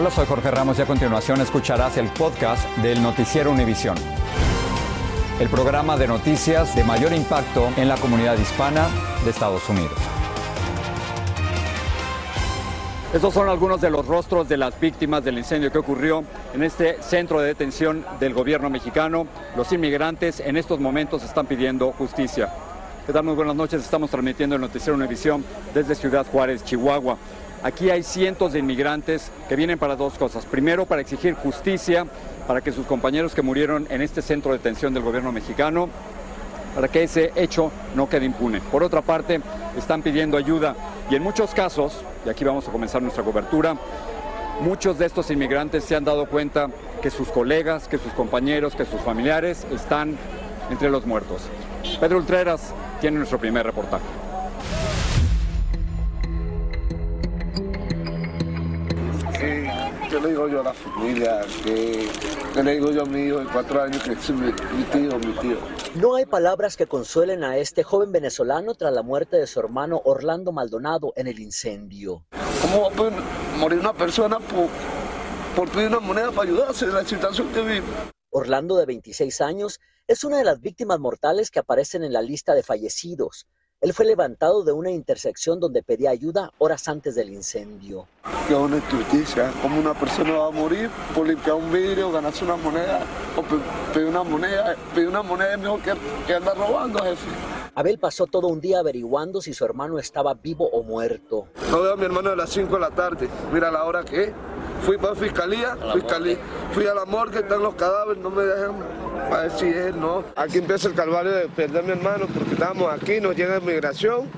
Hola, soy Jorge Ramos y a continuación escucharás el podcast del Noticiero Univisión. El programa de noticias de mayor impacto en la comunidad hispana de Estados Unidos. Estos son algunos de los rostros de las víctimas del incendio que ocurrió en este centro de detención del gobierno mexicano. Los inmigrantes en estos momentos están pidiendo justicia. ¿Qué tal? Muy buenas noches. Estamos transmitiendo el noticiero Univisión desde Ciudad Juárez, Chihuahua. Aquí hay cientos de inmigrantes que vienen para dos cosas. Primero, para exigir justicia para que sus compañeros que murieron en este centro de detención del gobierno mexicano, para que ese hecho no quede impune. Por otra parte, están pidiendo ayuda y en muchos casos, y aquí vamos a comenzar nuestra cobertura, muchos de estos inmigrantes se han dado cuenta que sus colegas, que sus compañeros, que sus familiares están entre los muertos. Pedro Ultreras tiene nuestro primer reportaje. ¿Qué, le digo yo a la familia? ¿Qué, qué le digo yo a mi hijo de cuatro años que es mi, mi tío, mi tío? No hay palabras que consuelen a este joven venezolano tras la muerte de su hermano Orlando Maldonado en el incendio. ¿Cómo va a poder morir una persona por, por pedir una moneda para ayudarse en la situación que vive? Orlando, de 26 años, es una de las víctimas mortales que aparecen en la lista de fallecidos. Él fue levantado de una intersección donde pedía ayuda horas antes del incendio. Que es una injusticia. ¿Cómo una persona va a morir por limpiar un vidrio, ganarse una moneda o pe- pedir una moneda? Pedir una moneda es mejor que, que andar robando, jefe. Abel pasó todo un día averiguando si su hermano estaba vivo o muerto. No veo a mi hermano a las 5 de la tarde. Mira la hora que es. Fui para fiscalía, fiscalía. Fui a la morgue, están los cadáveres, no me dejan para él, no. Aquí empieza el calvario de perder a mi hermano porque estamos aquí, nos llega inmigración.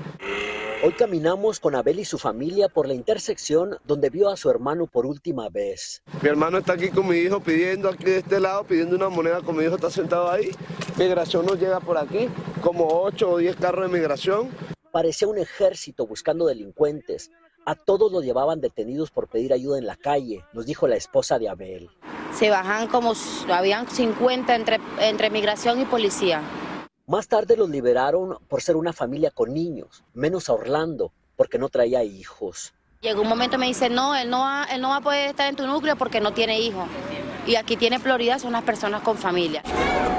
Hoy caminamos con Abel y su familia por la intersección donde vio a su hermano por última vez. Mi hermano está aquí con mi hijo pidiendo aquí de este lado, pidiendo una moneda con mi hijo está sentado ahí. Migración nos llega por aquí, como 8 o 10 carros de migración. Parecía un ejército buscando delincuentes. A todos los llevaban detenidos por pedir ayuda en la calle, nos dijo la esposa de Abel. Se bajan como, habían 50 entre, entre migración y policía. Más tarde los liberaron por ser una familia con niños, menos a Orlando, porque no traía hijos. Llegó un momento y me dice, no, él no, va, él no va a poder estar en tu núcleo porque no tiene hijos. Y aquí tiene prioridad son las personas con familia.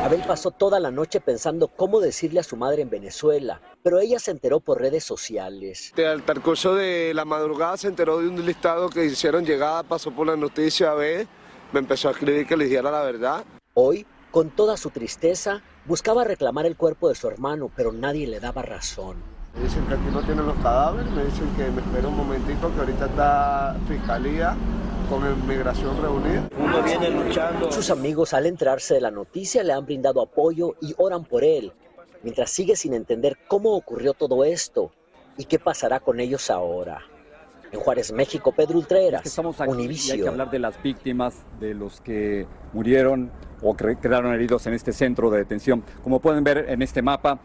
Abel pasó toda la noche pensando cómo decirle a su madre en Venezuela, pero ella se enteró por redes sociales. Al transcurso de la madrugada se enteró de un listado que hicieron llegada, pasó por la noticia a ver, me empezó a escribir que le dijera la verdad. Hoy, con toda su tristeza, buscaba reclamar el cuerpo de su hermano, pero nadie le daba razón. Me dicen que aquí no tienen los cadáveres, me dicen que me espera un momentito, que ahorita está fiscalía con inmigración reunida. Uno viene luchando. Sus amigos al enterarse de la noticia le han brindado apoyo y oran por él, mientras sigue sin entender cómo ocurrió todo esto y qué pasará con ellos ahora. En Juárez, México, Pedro Ultreras, Es que estamos aquí y hay que Univision. hablar de las víctimas, de los que murieron o que quedaron heridos en este centro de detención. Como pueden ver en este mapa,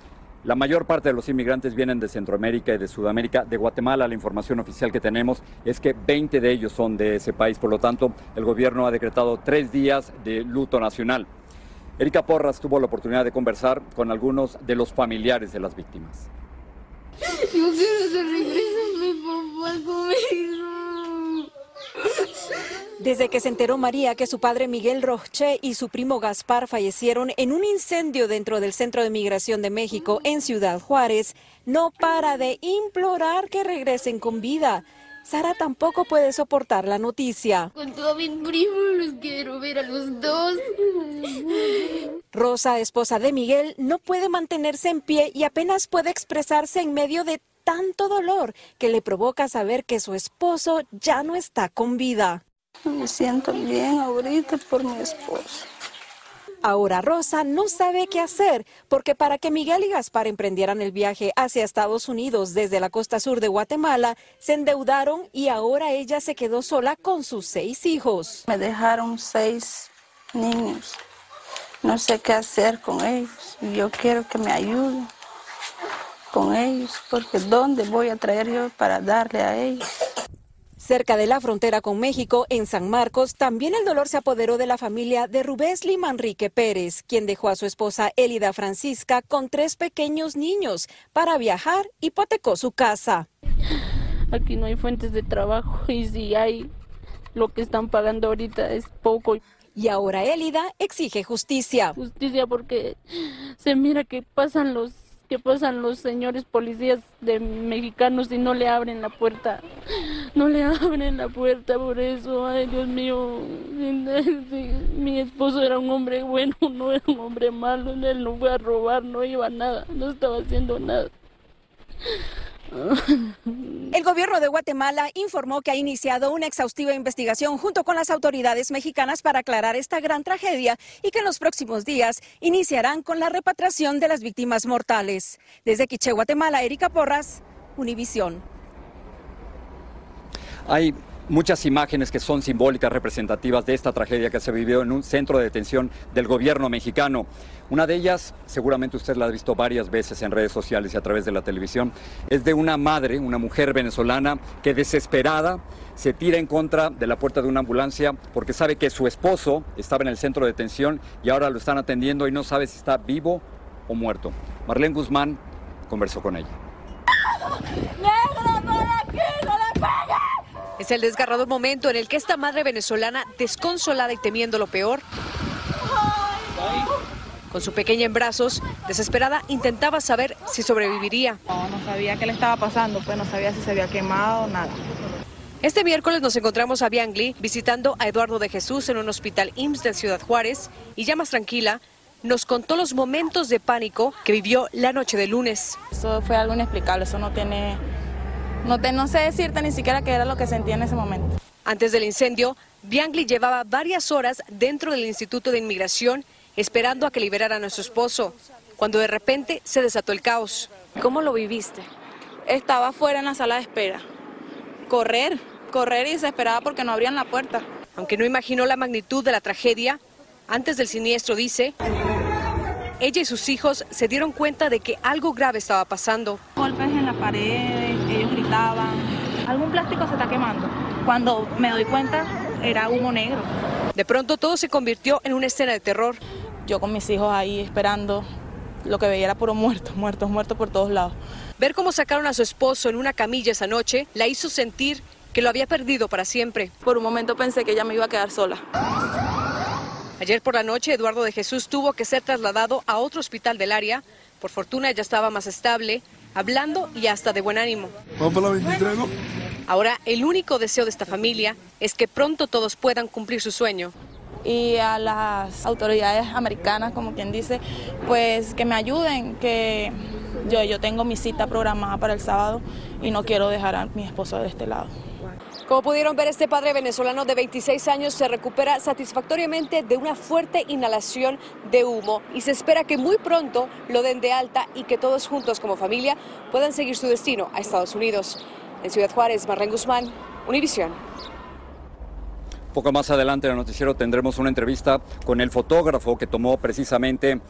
la mayor parte de los inmigrantes vienen de Centroamérica y de Sudamérica. De Guatemala, la información oficial que tenemos es que 20 de ellos son de ese país. Por lo tanto, el gobierno ha decretado tres días de luto nacional. Erika Porras tuvo la oportunidad de conversar con algunos de los familiares de las víctimas. Quiero mi. Desde que se enteró María que su padre Miguel Roche y su primo Gaspar fallecieron en un incendio dentro del Centro de Migración de México en Ciudad Juárez, no para de implorar que regresen con vida. Sara tampoco puede soportar la noticia. Con todos mis primos los quiero ver a los dos. Rosa, esposa de Miguel, no puede mantenerse en pie y apenas puede expresarse en medio de tanto dolor que le provoca saber que su esposo ya no está con vida. Me siento bien ahorita por mi esposo. Ahora Rosa no sabe qué hacer, porque para que Miguel y Gaspar emprendieran el viaje hacia Estados Unidos desde la costa sur de Guatemala, se endeudaron y ahora ella se quedó sola con sus seis hijos. Me dejaron seis niños. No sé qué hacer con ellos. Yo quiero que me ayuden con ellos, porque ¿dónde voy a traer yo para darle a ellos? Cerca de la frontera con México, en San Marcos, también el dolor se apoderó de la familia de Rubésli Manrique Pérez, quien dejó a su esposa Elida Francisca con tres pequeños niños para viajar, hipotecó su casa. Aquí no hay fuentes de trabajo y si hay, lo que están pagando ahorita es poco. Y ahora Elida exige justicia. Justicia porque se mira que pasan los que pasan los señores policías de mexicanos y no le abren la puerta. No le abren la puerta por eso. Ay, Dios mío. Mi esposo era un hombre bueno, no era un hombre malo. Él no fue a robar, no iba a nada, no estaba haciendo nada. El gobierno de Guatemala informó que ha iniciado una exhaustiva investigación junto con las autoridades mexicanas para aclarar esta gran tragedia y que en los próximos días iniciarán con la repatriación de las víctimas mortales. Desde Quiché, Guatemala, Erika Porras, Univisión. Hay muchas imágenes que son simbólicas, representativas de esta tragedia que se vivió en un centro de detención del gobierno mexicano. Una de ellas, seguramente usted la ha visto varias veces en redes sociales y a través de la televisión, es de una madre, una mujer venezolana que desesperada se tira en contra de la puerta de una ambulancia porque sabe que su esposo estaba en el centro de detención y ahora lo están atendiendo y no sabe si está vivo o muerto. Marlene Guzmán conversó con ella. Es el desgarrado momento en el que esta madre venezolana, desconsolada y temiendo lo peor, con su pequeña en brazos, desesperada, intentaba saber si sobreviviría. No, no sabía qué le estaba pasando, pues no sabía si se había quemado, nada. Este miércoles nos encontramos a Biangli visitando a Eduardo de Jesús en un hospital IMSS de Ciudad Juárez y ya más tranquila, nos contó los momentos de pánico que vivió la noche de lunes. Eso fue algo inexplicable, eso no tiene, no, te, no sé decirte ni siquiera qué era lo que sentía en ese momento. Antes del incendio, Biangli llevaba varias horas dentro del Instituto de Inmigración esperando a que liberaran a su esposo, cuando de repente se desató el caos. ¿Cómo lo viviste? Estaba fuera en la sala de espera. Correr, correr y desesperada porque no abrían la puerta. Aunque no imaginó la magnitud de la tragedia, antes del siniestro dice, ella y sus hijos se dieron cuenta de que algo grave estaba pasando. Golpes en la pared, ellos gritaban, algún plástico se está quemando. Cuando me doy cuenta, era humo negro. De pronto todo se convirtió en una escena de terror. Yo con mis hijos ahí esperando, lo que veía era puro muertos, muertos, muertos por todos lados. Ver cómo sacaron a su esposo en una camilla esa noche la hizo sentir que lo había perdido para siempre. Por un momento pensé que ella me iba a quedar sola. Ayer por la noche, Eduardo de Jesús tuvo que ser trasladado a otro hospital del área. Por fortuna, ya estaba más estable, hablando y hasta de buen ánimo. Vamos la 23, ¿no? Ahora, el único deseo de esta familia es que pronto todos puedan cumplir su sueño. Y a las autoridades americanas, como quien dice, pues que me ayuden, que yo, yo tengo mi cita programada para el sábado y no quiero dejar a mi esposo de este lado. Como pudieron ver, este padre venezolano de 26 años se recupera satisfactoriamente de una fuerte inhalación de humo y se espera que muy pronto lo den de alta y que todos juntos como familia puedan seguir su destino a Estados Unidos. En Ciudad Juárez, Marlene Guzmán, Univisión. Poco más adelante en el noticiero tendremos una entrevista con el fotógrafo que tomó precisamente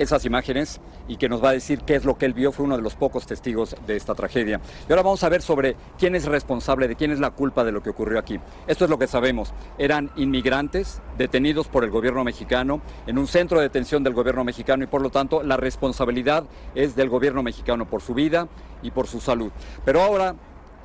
esas imágenes y que nos va a decir qué es lo que él vio. Fue uno de los pocos testigos de esta tragedia. Y ahora vamos a ver sobre quién es responsable, de quién es la culpa de lo que ocurrió aquí. Esto es lo que sabemos. Eran inmigrantes detenidos por el gobierno mexicano en un centro de detención del gobierno mexicano y por lo tanto la responsabilidad es del gobierno mexicano por su vida y por su salud. Pero ahora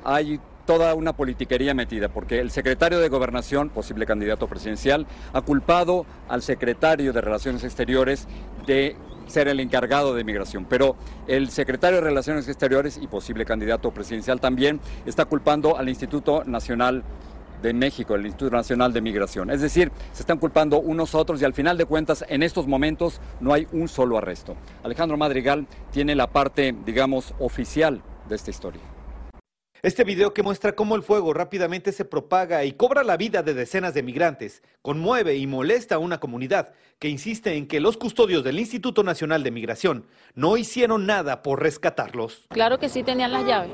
hay toda una politiquería metida, porque el secretario de Gobernación, posible candidato presidencial, ha culpado al secretario de Relaciones Exteriores de ser el encargado de migración. Pero el secretario de Relaciones Exteriores y posible candidato presidencial también está culpando al Instituto Nacional de México, el Instituto Nacional de Migración. Es decir, se están culpando unos a otros y al final de cuentas, en estos momentos no hay un solo arresto. Alejandro Madrigal tiene la parte, digamos, oficial de esta historia. Este video que muestra cómo el fuego rápidamente se propaga y cobra la vida de decenas de migrantes conmueve y molesta a una comunidad que insiste en que los custodios del Instituto Nacional de Migración no hicieron nada por rescatarlos. Claro que sí tenían las llaves.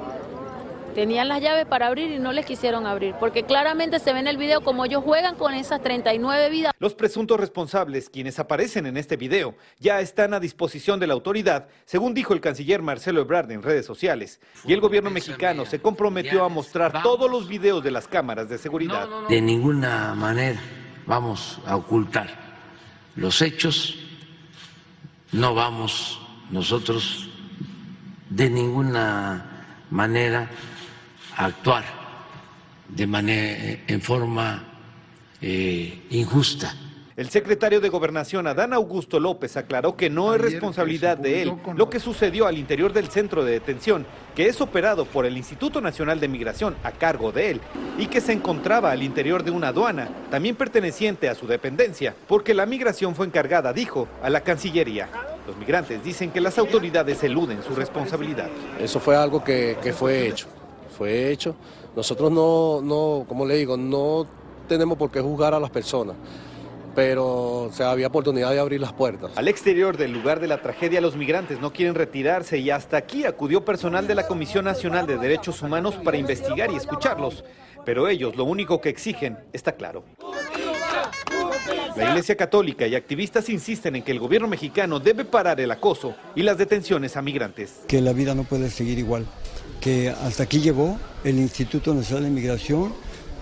Tenían las llaves para abrir y no les quisieron abrir, porque claramente se ve en el video como ellos juegan con esas 39 vidas. Los presuntos responsables, quienes aparecen en este video, ya están a disposición de la autoridad, según dijo el canciller Marcelo Ebrard en redes sociales. Y el gobierno mexicano se comprometió a mostrar todos los videos de las cámaras de seguridad. De ninguna manera vamos a ocultar los hechos, no vamos nosotros de ninguna manera actuar de manera en forma eh, injusta. El secretario de Gobernación, Adán Augusto López, aclaró que no es responsabilidad de él lo que sucedió al interior del centro de detención, que es operado por el Instituto Nacional de Migración a cargo de él, y que se encontraba al interior de una aduana, también perteneciente a su dependencia, porque la migración fue encargada, dijo, a la Cancillería. Los migrantes dicen que las autoridades eluden su responsabilidad. Eso fue algo que, que fue hecho fue hecho. Nosotros no, no, como le digo, no tenemos por qué juzgar a las personas pero o había oportunidad de abrir las puertas. Al exterior del lugar de la tragedia, los migrantes no quieren retirarse y hasta aquí acudió personal de la Comisión Nacional de Derechos Humanos para investigar y escucharlos. Pero ellos lo único que exigen está claro. La Iglesia Católica y activistas insisten en que el gobierno mexicano debe parar el acoso y las detenciones a migrantes. Que la vida no puede seguir igual que hasta aquí llegó el Instituto Nacional de Migración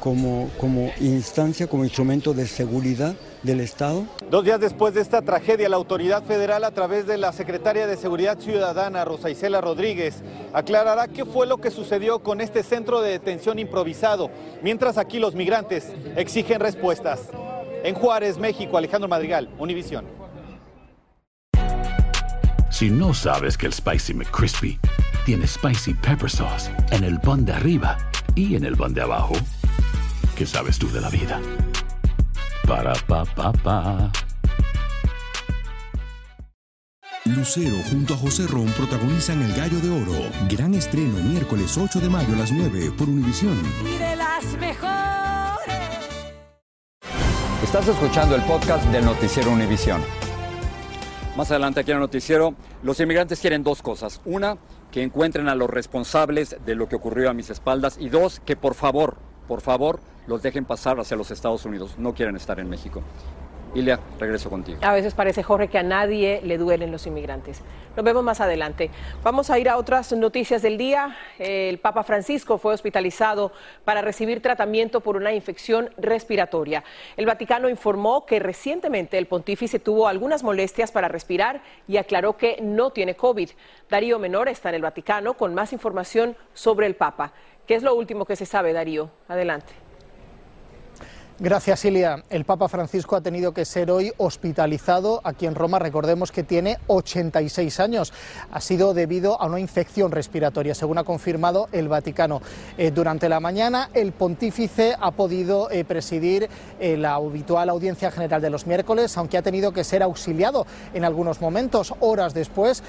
como, como instancia, como instrumento de seguridad del Estado. Dos días después de esta tragedia, la autoridad federal, a través de la secretaria de Seguridad Ciudadana, Rosa Isela Rodríguez, aclarará qué fue lo que sucedió con este centro de detención improvisado, mientras aquí los migrantes exigen respuestas. En Juárez, México, Alejandro Madrigal, Univisión. Si no sabes que el Spicy McCrispy tiene Spicy Pepper Sauce en el pan de arriba y en el pan de abajo, ¿qué sabes tú de la vida? Para, pa, pa, pa. Lucero junto a José Ron protagonizan El Gallo de Oro. Gran estreno miércoles 8 de mayo a las 9 por Univisión. Y de las mejores. Estás escuchando el podcast del Noticiero Univisión. Más adelante aquí en el noticiero, los inmigrantes quieren dos cosas. Una, que encuentren a los responsables de lo que ocurrió a mis espaldas. Y dos, que por favor, por favor, los dejen pasar hacia los Estados Unidos. No quieren estar en México. Ilia, regreso contigo. A veces parece, Jorge, que a nadie le duelen los inmigrantes. Nos vemos más adelante. Vamos a ir a otras noticias del día. El Papa Francisco fue hospitalizado para recibir tratamiento por una infección respiratoria. El Vaticano informó que recientemente el pontífice tuvo algunas molestias para respirar y aclaró que no tiene COVID. Darío Menor está en el Vaticano con más información sobre el Papa. ¿Qué es lo último que se sabe, Darío? Adelante. Gracias, Ilia. El Papa Francisco ha tenido que ser hoy hospitalizado aquí en Roma. Recordemos que tiene 86 años. Ha sido debido a una infección respiratoria, según ha confirmado el Vaticano. Eh, durante la mañana, el pontífice ha podido eh, presidir eh, la habitual audiencia general de los miércoles, aunque ha tenido que ser auxiliado en algunos momentos. Horas después,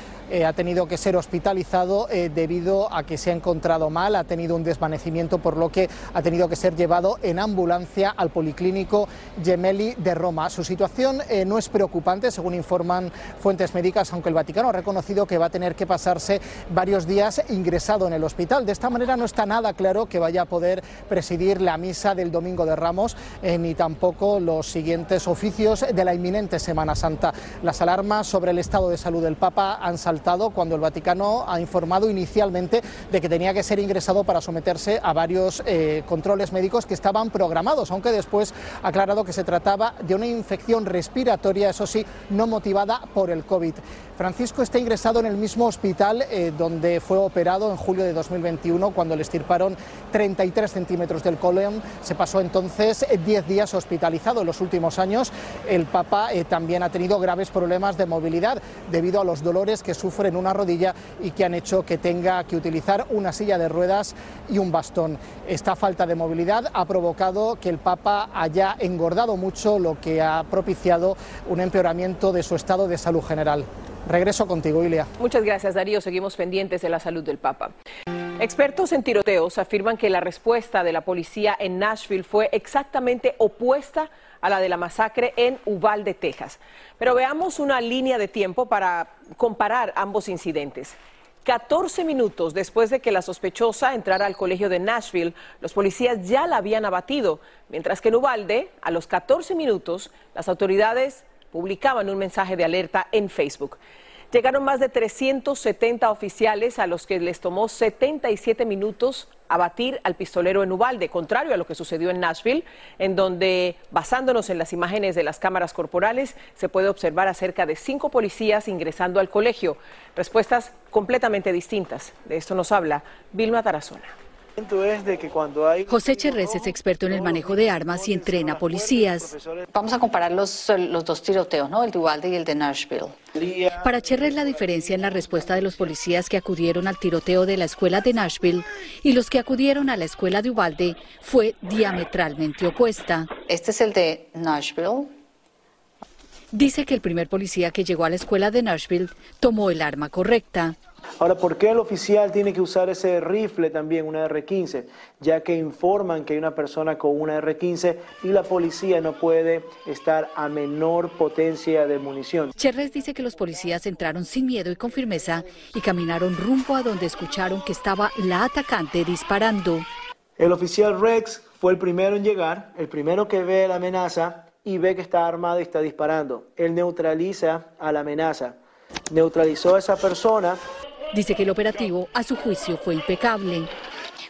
ha tenido que ser hospitalizado debido a que se ha encontrado mal, ha tenido un desvanecimiento, por lo que ha tenido que ser llevado en ambulancia al Policlínico Gemelli de Roma. Su situación eh, no es preocupante, según informan fuentes médicas, aunque el Vaticano ha reconocido que va a tener que pasarse varios días ingresado en el hospital. De esta manera no está nada claro que vaya a poder presidir la misa del Domingo de Ramos, eh, ni tampoco los siguientes oficios de la inminente Semana Santa. Las alarmas sobre el estado de salud del Papa han saltado cuando el Vaticano ha informado inicialmente de que tenía que ser ingresado para someterse a varios eh, controles médicos que estaban programados, aunque después después ha aclarado que se trataba de una infección respiratoria, eso sí, no motivada por el COVID. Francisco está ingresado en el mismo hospital eh, donde fue operado en julio de 2021 cuando le estirparon 33 centímetros del colon. Se pasó entonces 10 días hospitalizado. En los últimos años el Papa eh, también ha tenido graves problemas de movilidad debido a los dolores que sufre en una rodilla y que han hecho que tenga que utilizar una silla de ruedas y un bastón. Esta falta de movilidad ha provocado que el Papa haya engordado mucho, lo que ha propiciado un empeoramiento de su estado de salud general. Regreso contigo, Ilia. Muchas gracias, Darío. Seguimos pendientes de la salud del Papa. Expertos en tiroteos afirman que la respuesta de la policía en Nashville fue exactamente opuesta a la de la masacre en Uvalde, Texas. Pero veamos una línea de tiempo para comparar ambos incidentes. 14 minutos después de que la sospechosa entrara al colegio de Nashville, los policías ya la habían abatido, mientras que en Uvalde, a los 14 minutos, las autoridades publicaban un mensaje de alerta en Facebook. Llegaron más de 370 oficiales a los que les tomó 77 minutos abatir al pistolero en Uvalde, contrario a lo que sucedió en Nashville, en donde, basándonos en las imágenes de las cámaras corporales, se puede observar a cerca de cinco policías ingresando al colegio. Respuestas completamente distintas. De esto nos habla Vilma Tarazona. José Cherrés es experto en el manejo de armas y entrena policías. Vamos a comparar los, los dos tiroteos, ¿no? el de Uvalde y el de Nashville. Para Cherrés la diferencia en la respuesta de los policías que acudieron al tiroteo de la escuela de Nashville y los que acudieron a la escuela de Uvalde fue diametralmente opuesta. Este es el de Nashville. Dice que el primer policía que llegó a la escuela de Nashville tomó el arma correcta. Ahora, ¿por qué el oficial tiene que usar ese rifle también, una R-15? Ya que informan que hay una persona con una R-15 y la policía no puede estar a menor potencia de munición. Cherres dice que los policías entraron sin miedo y con firmeza y caminaron rumbo a donde escucharon que estaba la atacante disparando. El oficial Rex fue el primero en llegar, el primero que ve la amenaza y ve que está armado y está disparando. Él neutraliza a la amenaza. Neutralizó a esa persona Dice que el operativo, a su juicio, fue impecable.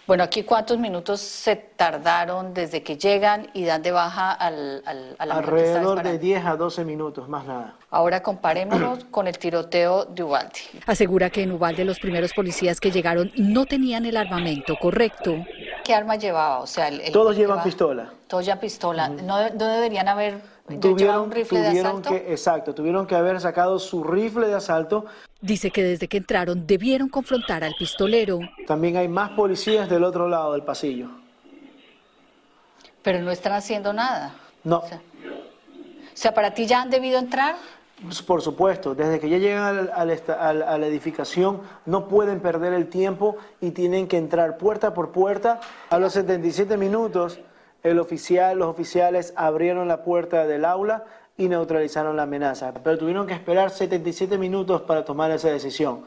Bueno, aquí cuántos minutos se tardaron desde que llegan y dan de baja al, al a la Alrededor de 10 a 12 minutos, más nada. Ahora comparémonos con el tiroteo de Ubalde. Asegura que en Ubalde los primeros policías que llegaron no tenían el armamento correcto. ¿Qué arma llevaba? O sea, el, todos llevan pistola. Todos llevan pistola. ¿No, ¿No, deberían haber tuvieron, un rifle tuvieron de asalto? Que, exacto, tuvieron que haber sacado su rifle de asalto. Dice que desde que entraron debieron confrontar al pistolero. También hay más policías del otro lado del pasillo. Pero no están haciendo nada. No. O sea, o sea ¿para ti ya han debido entrar? Por supuesto, desde que ya llegan al, al, al, a la edificación no pueden perder el tiempo y tienen que entrar puerta por puerta. A los 77 minutos el oficial, los oficiales abrieron la puerta del aula y neutralizaron la amenaza, pero tuvieron que esperar 77 minutos para tomar esa decisión.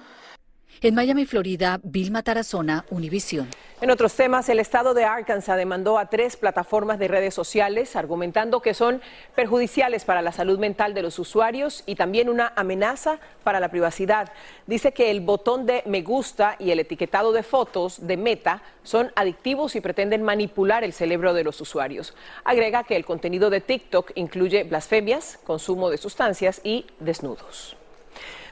En Miami, Florida, Vilma Tarazona, Univisión. En otros temas, el estado de Arkansas demandó a tres plataformas de redes sociales argumentando que son perjudiciales para la salud mental de los usuarios y también una amenaza para la privacidad. Dice que el botón de me gusta y el etiquetado de fotos de Meta son adictivos y pretenden manipular el cerebro de los usuarios. Agrega que el contenido de TikTok incluye blasfemias, consumo de sustancias y desnudos.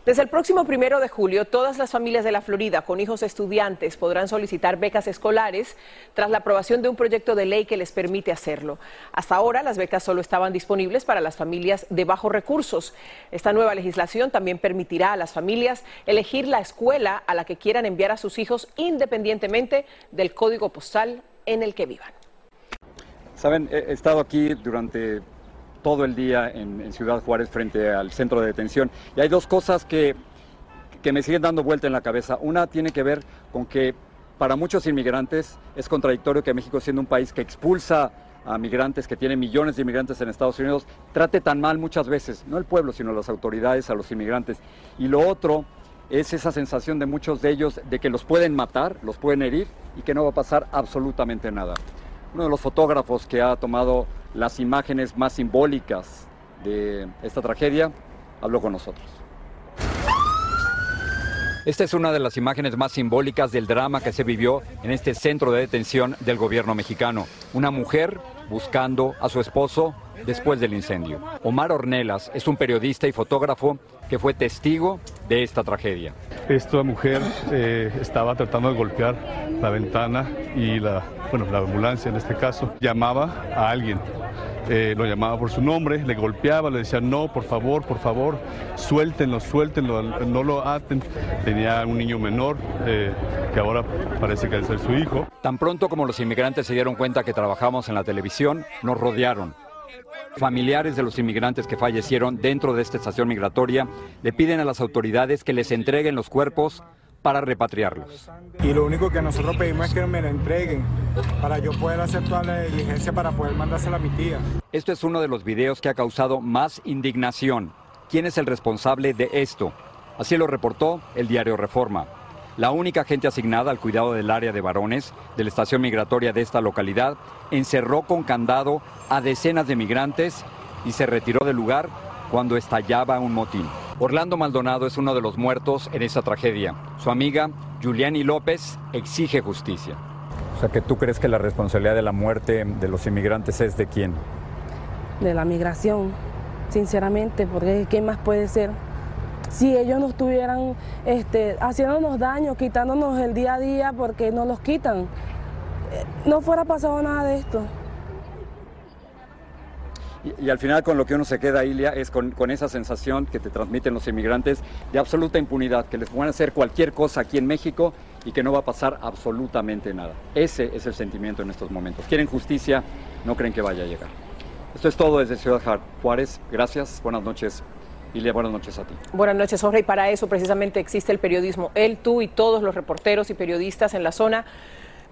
Desde el próximo primero de julio, todas las familias de la Florida con hijos estudiantes podrán solicitar becas escolares tras la aprobación de un proyecto de ley que les permite hacerlo. Hasta ahora, las becas solo estaban disponibles para las familias de bajos recursos. Esta nueva legislación también permitirá a las familias elegir la escuela a la que quieran enviar a sus hijos independientemente del código postal en el que vivan. Saben, he estado aquí durante todo el día en, Ciudad Juárez frente al centro de detención. Y hay dos cosas que, que me siguen dando vuelta en la cabeza. Una tiene que ver con que para muchos inmigrantes es contradictorio que México, siendo un país que expulsa a migrantes, que tiene millones de inmigrantes en Estados Unidos, trate tan mal muchas veces, no el pueblo, sino las autoridades a los inmigrantes. Y lo otro es esa sensación de muchos de ellos de que los pueden matar, los pueden herir y que no va a pasar absolutamente nada. Uno de los fotógrafos que ha tomado las imágenes más simbólicas de esta tragedia habló con nosotros. Esta es una de las imágenes más simbólicas del drama que se vivió en este centro de detención del gobierno mexicano. Una mujer buscando a su esposo después del incendio. Omar Ornelas es un periodista y fotógrafo que fue testigo de esta tragedia. Esta mujer eh, estaba tratando de golpear la ventana y la, bueno, la ambulancia en este caso llamaba a alguien. Eh, lo llamaba por su nombre, le golpeaba, le decía no, por favor, por favor, suéltenlo, suéltenlo, no lo aten. Tenía un niño menor eh, que ahora parece que es su hijo. Tan pronto como los inmigrantes se dieron cuenta que trabajamos en la televisión, nos rodearon. Familiares de los inmigrantes que fallecieron dentro de esta estación migratoria le piden a las autoridades que les entreguen los cuerpos para repatriarlos. Y lo único que nosotros pedimos es que me la entreguen para yo poder hacer toda la diligencia para poder mandársela a mi tía. Esto es uno de los videos que ha causado más indignación. ¿Quién es el responsable de esto? Así lo reportó el diario Reforma. La única agente asignada al cuidado del área de varones de la estación migratoria de esta localidad encerró con candado a decenas de migrantes y se retiró del lugar cuando estallaba un motín. Orlando Maldonado es uno de los muertos en esa tragedia. Su amiga, Juliani López, exige justicia. O sea, que tú crees que la responsabilidad de la muerte de los inmigrantes es de quién? De la migración, sinceramente, porque ¿qué más puede ser? Si ellos no estuvieran este, haciéndonos daño, quitándonos el día a día porque nos los quitan, eh, no fuera pasado nada de esto. Y, al final con lo que uno se queda, Ilia, es con, esa sensación que te transmiten los inmigrantes de absoluta impunidad, que les pueden hacer cualquier cosa aquí en México y que no va a pasar absolutamente nada. Ese es el sentimiento en estos momentos. Quieren justicia, no creen que vaya a llegar. Esto es todo desde Ciudad Juárez. Gracias, buenas noches. Ilia, buenas noches a ti. Buenas noches, Jorge. Y para eso precisamente existe el periodismo. Él, tú y todos los reporteros y periodistas en la zona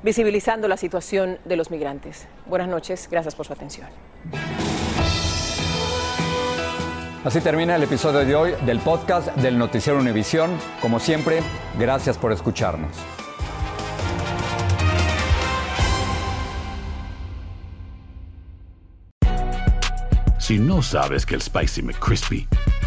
visibilizando la situación de los migrantes. Buenas noches, gracias por su atención. Así termina el episodio de hoy del podcast del Noticiero Univisión. Como siempre, gracias por escucharnos. Si no sabes que el Spicy McCrispy